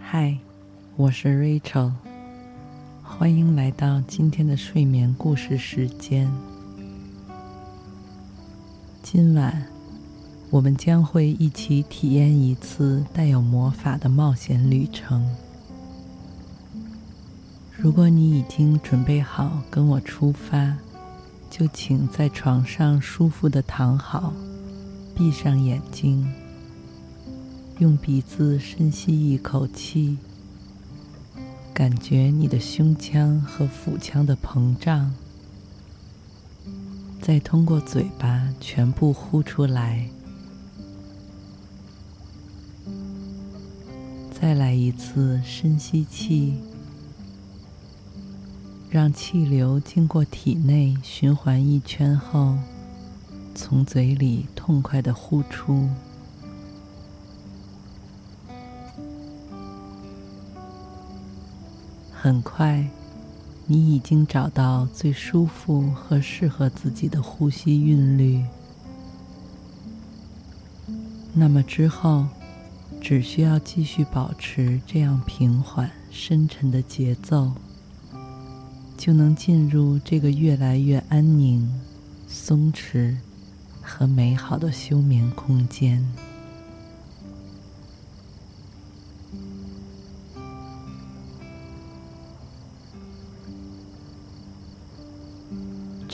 嗨，我是 Rachel，欢迎来到今天的睡眠故事时间。今晚我们将会一起体验一次带有魔法的冒险旅程。如果你已经准备好跟我出发，就请在床上舒服地躺好，闭上眼睛。用鼻子深吸一口气，感觉你的胸腔和腹腔的膨胀，再通过嘴巴全部呼出来。再来一次深吸气，让气流经过体内循环一圈后，从嘴里痛快地呼出。很快，你已经找到最舒服和适合自己的呼吸韵律。那么之后，只需要继续保持这样平缓、深沉的节奏，就能进入这个越来越安宁、松弛和美好的休眠空间。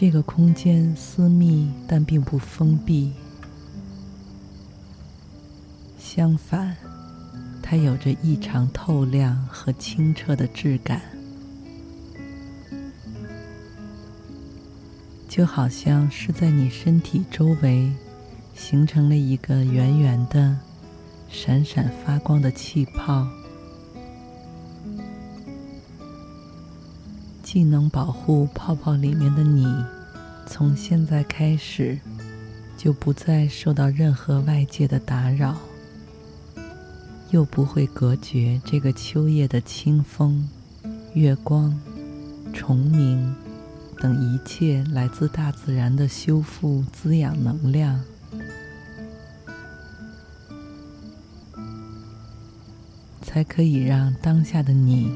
这个空间私密，但并不封闭。相反，它有着异常透亮和清澈的质感，就好像是在你身体周围形成了一个圆圆的、闪闪发光的气泡。既能保护泡泡里面的你，从现在开始就不再受到任何外界的打扰，又不会隔绝这个秋夜的清风、月光、虫鸣等一切来自大自然的修复滋养能量，才可以让当下的你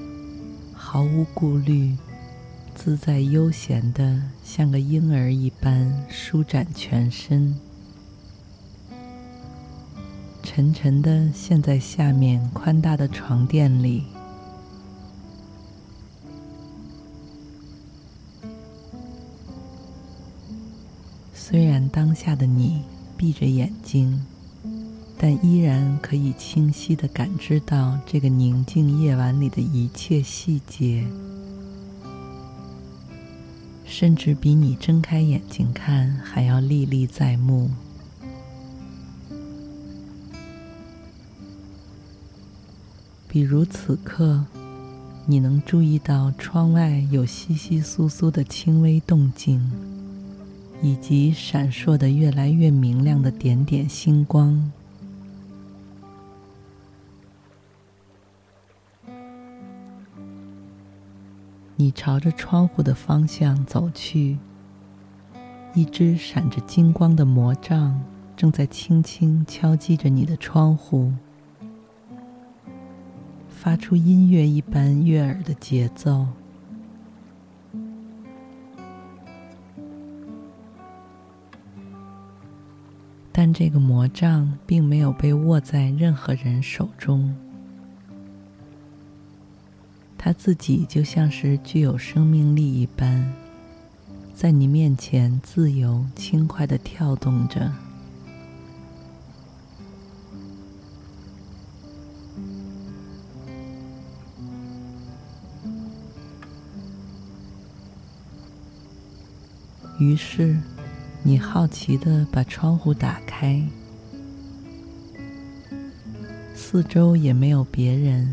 毫无顾虑。自在悠闲的，像个婴儿一般舒展全身，沉沉的陷在下面宽大的床垫里。虽然当下的你闭着眼睛，但依然可以清晰的感知到这个宁静夜晚里的一切细节。甚至比你睁开眼睛看还要历历在目。比如此刻，你能注意到窗外有稀稀疏疏的轻微动静，以及闪烁的越来越明亮的点点星光。你朝着窗户的方向走去，一只闪着金光的魔杖正在轻轻敲击着你的窗户，发出音乐一般悦耳的节奏。但这个魔杖并没有被握在任何人手中。它自己就像是具有生命力一般，在你面前自由轻快的跳动着。于是，你好奇的把窗户打开，四周也没有别人，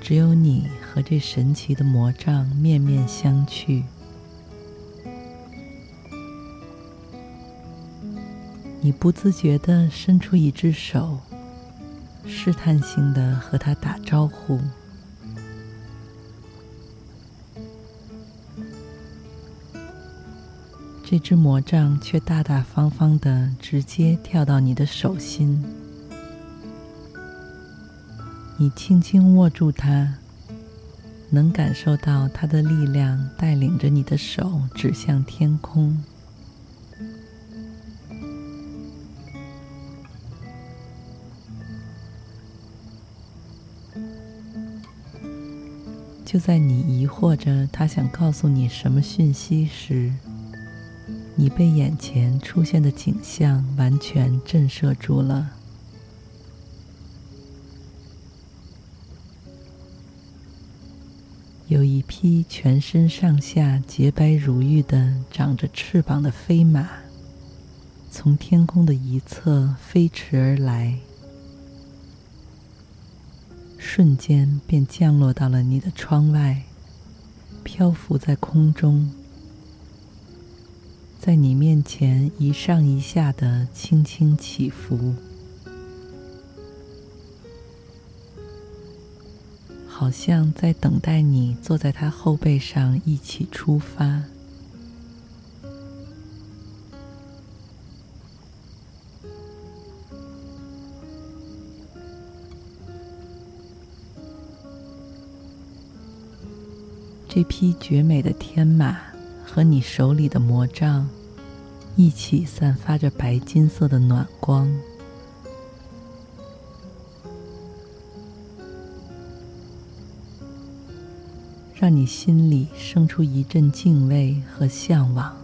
只有你和这神奇的魔杖面面相觑。你不自觉地伸出一只手，试探性地和它打招呼。这只魔杖却大大方方的直接跳到你的手心，你轻轻握住它，能感受到它的力量带领着你的手指向天空。就在你疑惑着它想告诉你什么讯息时，你被眼前出现的景象完全震慑住了。有一匹全身上下洁白如玉的、长着翅膀的飞马，从天空的一侧飞驰而来，瞬间便降落到了你的窗外，漂浮在空中。在你面前一上一下的轻轻起伏，好像在等待你坐在它后背上一起出发。这匹绝美的天马。和你手里的魔杖一起散发着白金色的暖光，让你心里生出一阵敬畏和向往，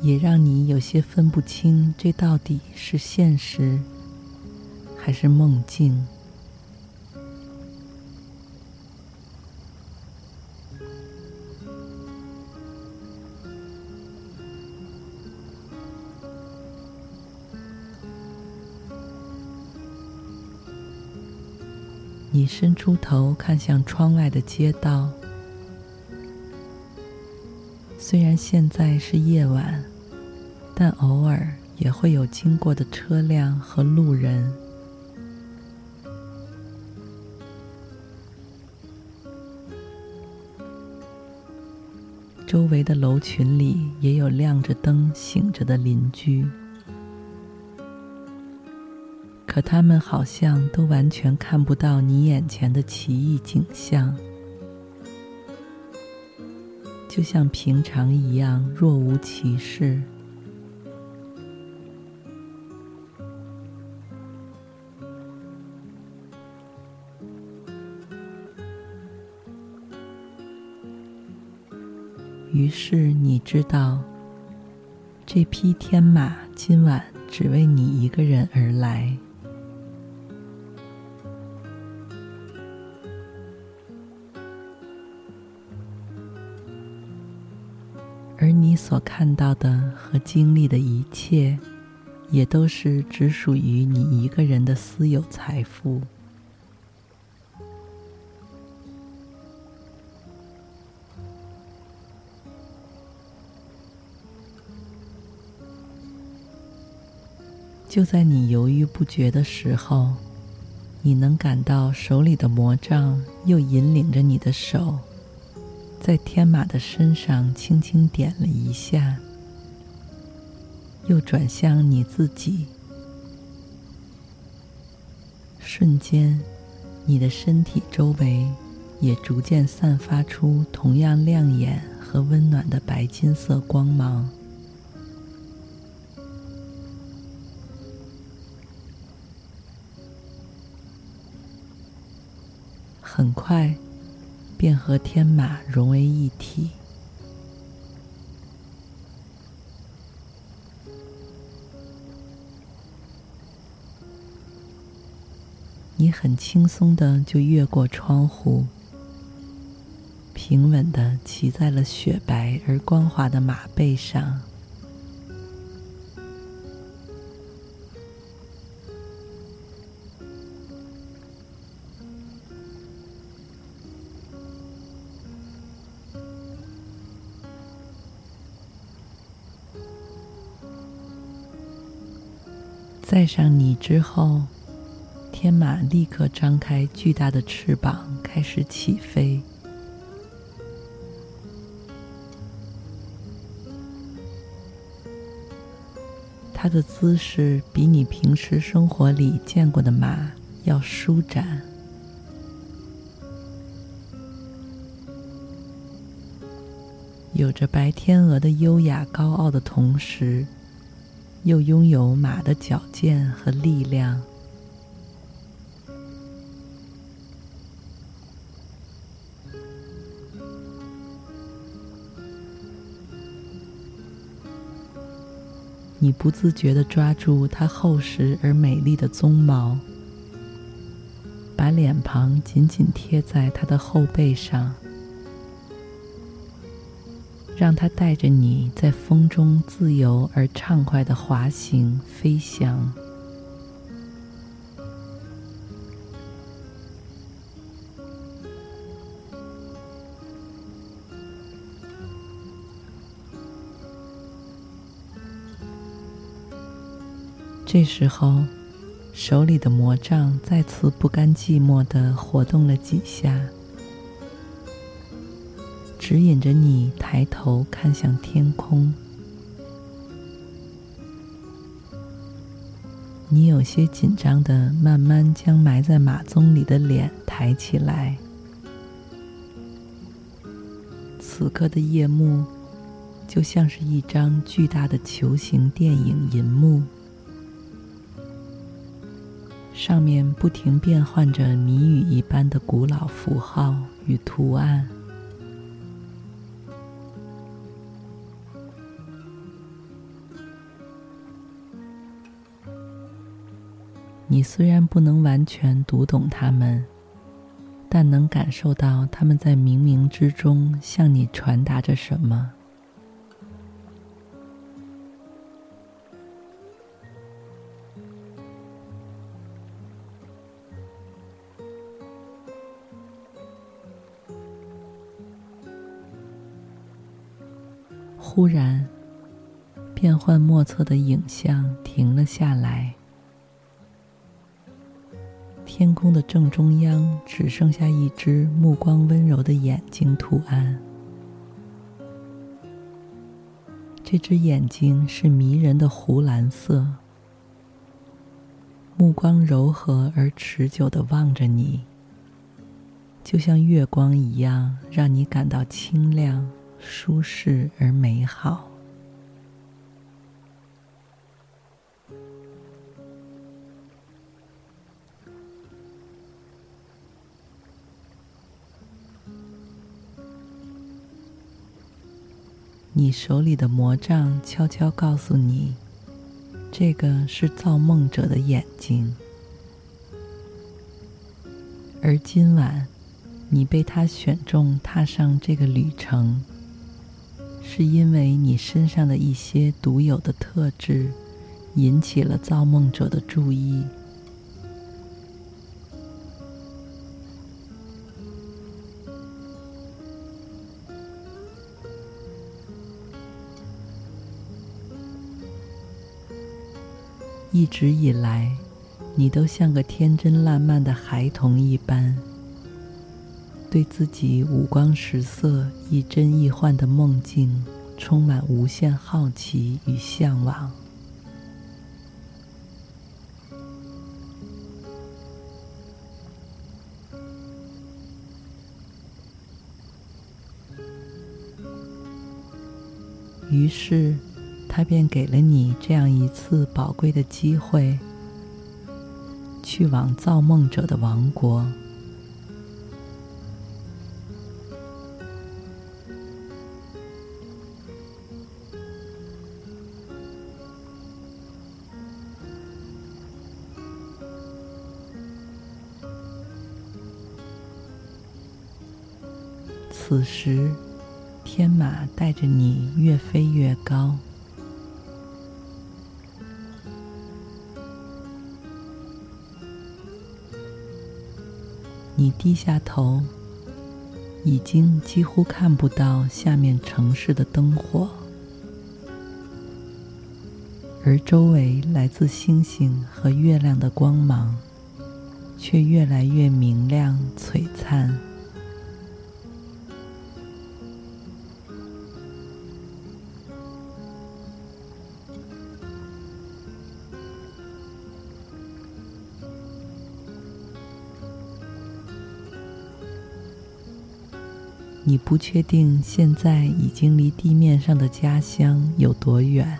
也让你有些分不清这到底是现实还是梦境。伸出头看向窗外的街道，虽然现在是夜晚，但偶尔也会有经过的车辆和路人。周围的楼群里也有亮着灯、醒着的邻居。可他们好像都完全看不到你眼前的奇异景象，就像平常一样若无其事。于是你知道，这匹天马今晚只为你一个人而来。所看到的和经历的一切，也都是只属于你一个人的私有财富。就在你犹豫不决的时候，你能感到手里的魔杖又引领着你的手。在天马的身上轻轻点了一下，又转向你自己。瞬间，你的身体周围也逐渐散发出同样亮眼和温暖的白金色光芒。很快便和天马融为一体。你很轻松的就越过窗户，平稳的骑在了雪白而光滑的马背上。载上你之后，天马立刻张开巨大的翅膀，开始起飞。它的姿势比你平时生活里见过的马要舒展，有着白天鹅的优雅高傲的同时，又拥有马的矫健和力量。你不自觉地抓住它厚实而美丽的鬃毛，把脸庞紧紧贴在它的后背上。让它带着你在风中自由而畅快的滑行、飞翔。这时候，手里的魔杖再次不甘寂寞的活动了几下。指引着你抬头看向天空，你有些紧张的慢慢将埋在马鬃里的脸抬起来。此刻的夜幕就像是一张巨大的球形电影银幕，上面不停变换着谜语一般的古老符号与图案。你虽然不能完全读懂他们，但能感受到他们在冥冥之中向你传达着什么。忽然，变幻莫测的影像停了下来。天空的正中央只剩下一只目光温柔的眼睛图案。这只眼睛是迷人的湖蓝色，目光柔和而持久的望着你，就像月光一样，让你感到清亮、舒适而美好。你手里的魔杖悄悄告诉你，这个是造梦者的眼睛，而今晚你被他选中踏上这个旅程，是因为你身上的一些独有的特质引起了造梦者的注意。一直以来，你都像个天真烂漫的孩童一般，对自己五光十色、亦真亦幻的梦境充满无限好奇与向往。于是，他便给了你这样一次宝贵的机会去往造梦者的王国。此时天马带着你越飞越高。你低下头，已经几乎看不到下面城市的灯火，而周围来自星星和月亮的光芒，却越来越明亮璀璨。不确定现在已经离地面上的家乡有多远，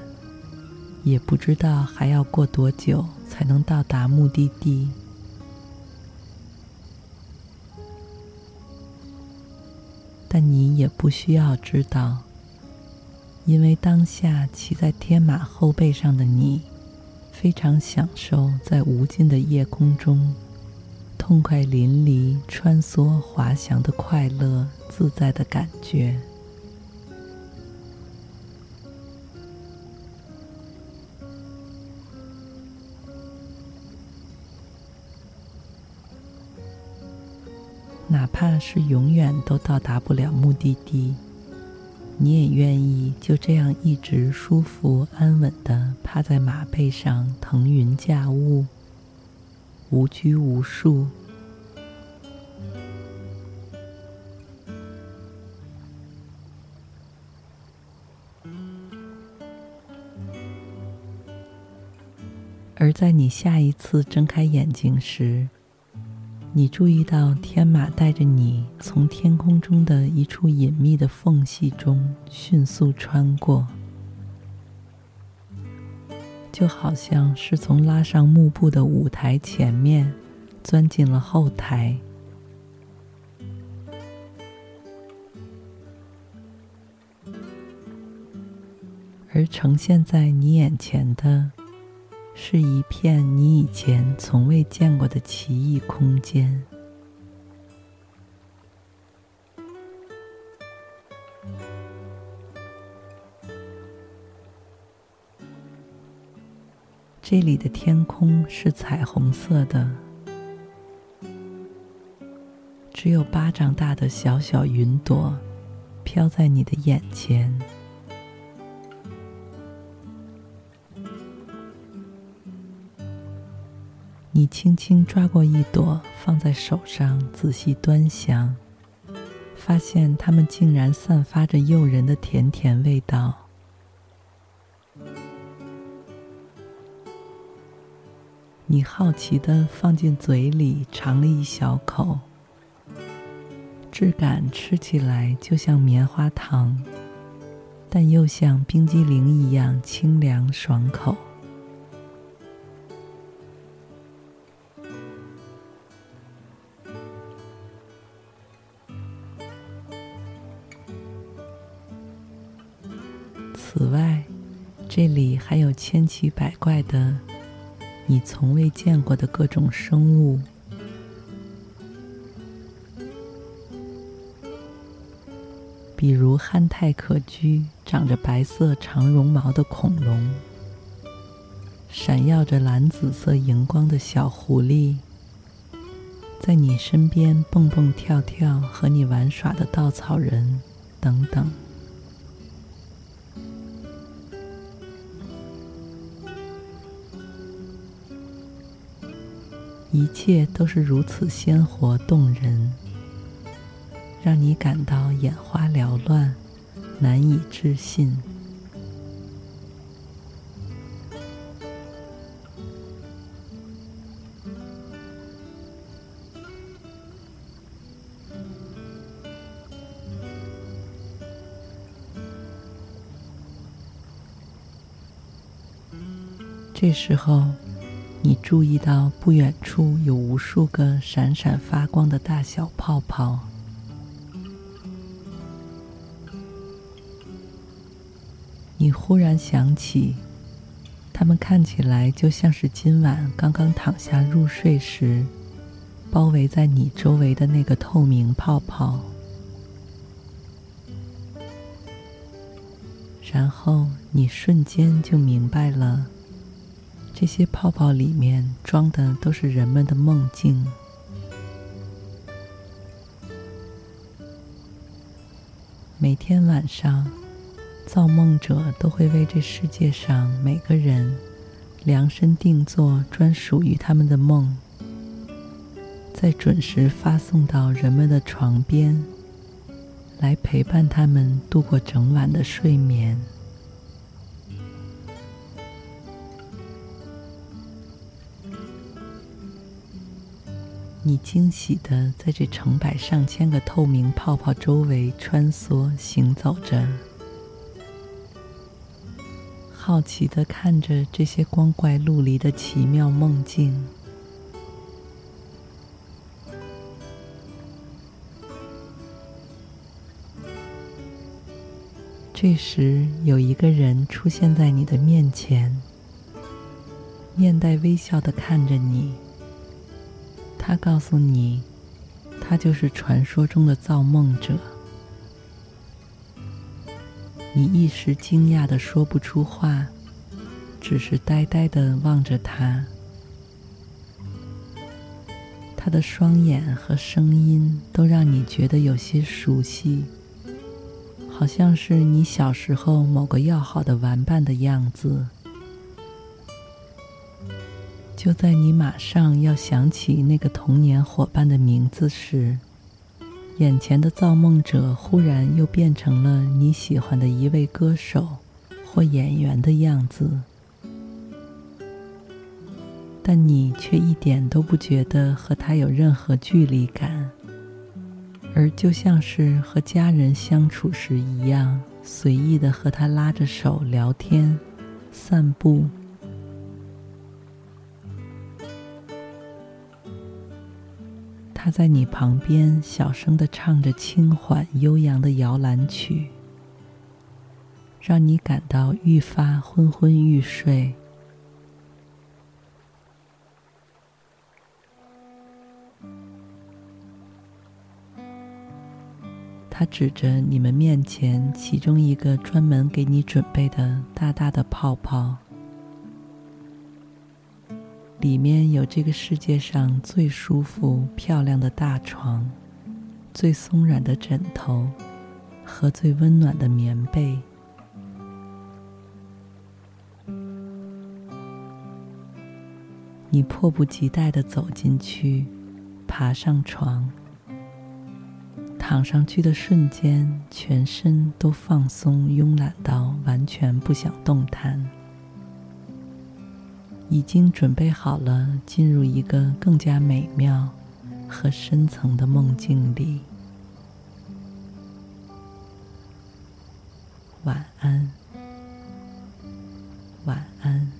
也不知道还要过多久才能到达目的地。但你也不需要知道，因为当下骑在天马后背上的你，非常享受在无尽的夜空中。痛快淋漓、穿梭滑翔的快乐、自在的感觉。哪怕是永远都到达不了目的地，你也愿意就这样一直舒服安稳的趴在马背上腾云驾雾。无拘无束，而在你下一次睁开眼睛时，你注意到天马带着你从天空中的一处隐秘的缝隙中迅速穿过。就好像是从拉上幕布的舞台前面钻进了后台，而呈现在你眼前的是一片你以前从未见过的奇异空间。这里的天空是彩虹色的，只有巴掌大的小小云朵飘在你的眼前。你轻轻抓过一朵，放在手上，仔细端详，发现它们竟然散发着诱人的甜甜味道。你好奇地放进嘴里尝了一小口，质感吃起来就像棉花糖，但又像冰激凌一样清凉爽口。这里还有千奇百怪的。你从未见过的各种生物，比如憨态可掬、长着白色长绒毛的恐龙，闪耀着蓝紫色荧光的小狐狸，在你身边蹦蹦跳跳和你玩耍的稻草人，等等。一切都是如此鲜活动人，让你感到眼花缭乱，难以置信。这时候。你注意到不远处有无数个闪闪发光的大小泡泡。你忽然想起他们看起来就像是今晚刚刚躺下入睡时包围在你周围的那个透明泡泡。然后你瞬间就明白了这些泡泡里面装的都是人们的梦境。每天晚上，造梦者都会为这世界上每个人量身定做专属于他们的梦，再准时发送到人们的床边，来陪伴他们度过整晚的睡眠。你惊喜的在这成百上千个透明泡泡周围穿梭行走着，好奇的看着这些光怪陆离的奇妙梦境。这时，有一个人出现在你的面前，面带微笑的看着你。他告诉你，他就是传说中的造梦者。你一时惊讶的说不出话，只是呆呆的望着他。他的双眼和声音都让你觉得有些熟悉，好像是你小时候某个要好的玩伴的样子。就在你马上要想起那个童年伙伴的名字时，眼前的造梦者忽然又变成了你喜欢的一位歌手或演员的样子，但你却一点都不觉得和他有任何距离感，而就像是和家人相处时一样，随意的和他拉着手聊天、散步。他在你旁边小声的唱着轻缓悠扬的摇篮曲，让你感到愈发昏昏欲睡。他指着你们面前其中一个专门给你准备的大大的泡泡。里面有这个世界上最舒服、漂亮的大床，最松软的枕头和最温暖的棉被。你迫不及待地走进去，爬上床，躺上去的瞬间，全身都放松、慵懒到完全不想动弹。已经准备好了，进入一个更加美妙和深层的梦境里。晚安，晚安。